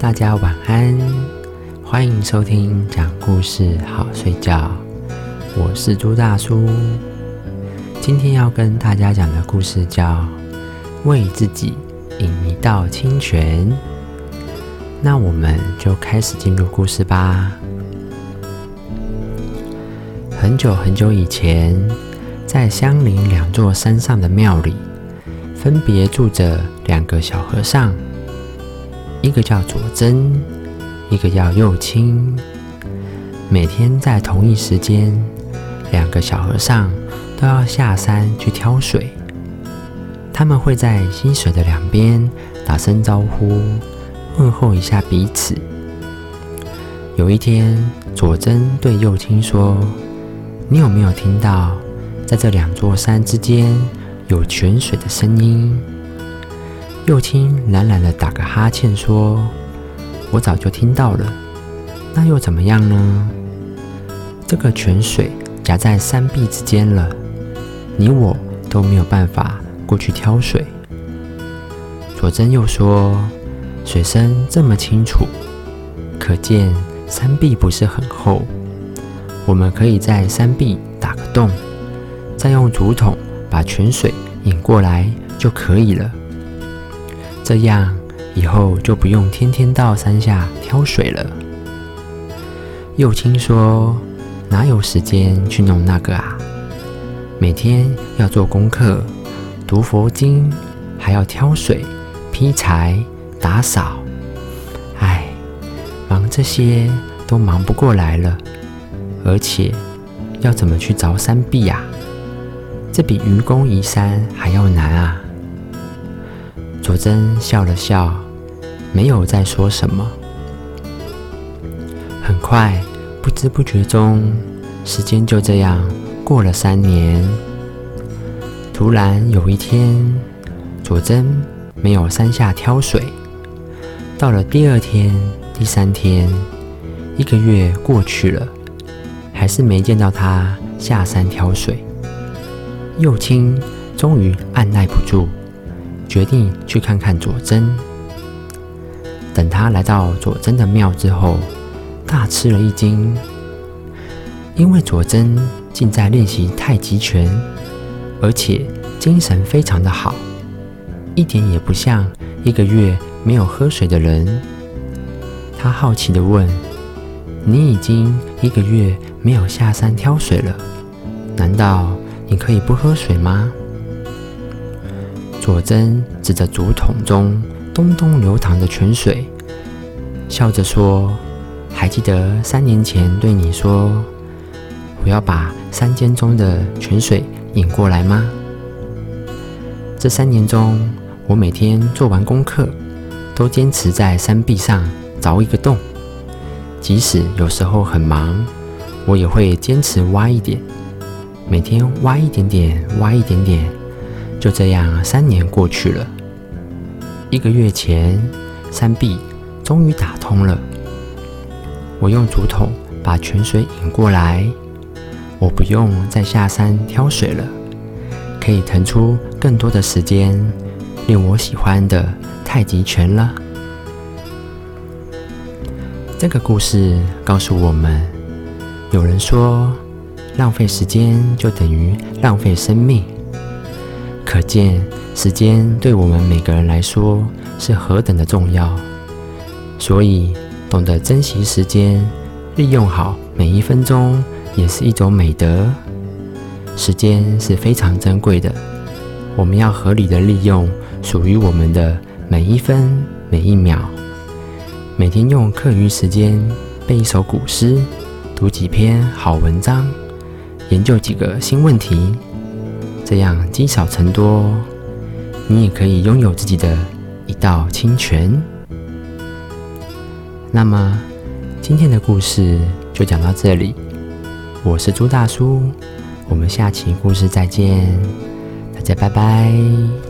大家晚安，欢迎收听讲故事好睡觉。我是朱大叔，今天要跟大家讲的故事叫《为自己饮一道清泉》。那我们就开始进入故事吧。很久很久以前，在相邻两座山上的庙里，分别住着两个小和尚。一个叫佐真，一个叫右清。每天在同一时间，两个小和尚都要下山去挑水。他们会在溪水的两边打声招呼，问候一下彼此。有一天，佐真对右清说：“你有没有听到，在这两座山之间有泉水的声音？”右青懒懒的打个哈欠，说：“我早就听到了，那又怎么样呢？这个泉水夹在山壁之间了，你我都没有办法过去挑水。”佐真又说：“水深这么清楚，可见山壁不是很厚，我们可以在山壁打个洞，再用竹筒把泉水引过来就可以了。”这样以后就不用天天到山下挑水了。右青说：“哪有时间去弄那个啊？每天要做功课、读佛经，还要挑水、劈柴、打扫。哎，忙这些都忙不过来了。而且要怎么去凿山壁呀？这比愚公移山还要难啊！”佐真笑了笑，没有再说什么。很快，不知不觉中，时间就这样过了三年。突然有一天，佐真没有山下挑水。到了第二天、第三天，一个月过去了，还是没见到他下山挑水。右青终于按耐不住。决定去看看佐真。等他来到佐真的庙之后，大吃了一惊，因为佐真竟在练习太极拳，而且精神非常的好，一点也不像一个月没有喝水的人。他好奇的问：“你已经一个月没有下山挑水了，难道你可以不喝水吗？”佐真指着竹筒中咚咚流淌的泉水，笑着说：“还记得三年前对你说，我要把山间中的泉水引过来吗？这三年中，我每天做完功课，都坚持在山壁上凿一个洞，即使有时候很忙，我也会坚持挖一点，每天挖一点点，挖一点点。”就这样，三年过去了。一个月前，山壁终于打通了。我用竹筒把泉水引过来，我不用再下山挑水了，可以腾出更多的时间练我喜欢的太极拳了。这个故事告诉我们：有人说，浪费时间就等于浪费生命。可见时间对我们每个人来说是何等的重要，所以懂得珍惜时间，利用好每一分钟，也是一种美德。时间是非常珍贵的，我们要合理的利用属于我们的每一分每一秒。每天用课余时间背一首古诗，读几篇好文章，研究几个新问题。这样积少成多，你也可以拥有自己的一道清泉。那么，今天的故事就讲到这里。我是朱大叔，我们下期故事再见，大家拜拜。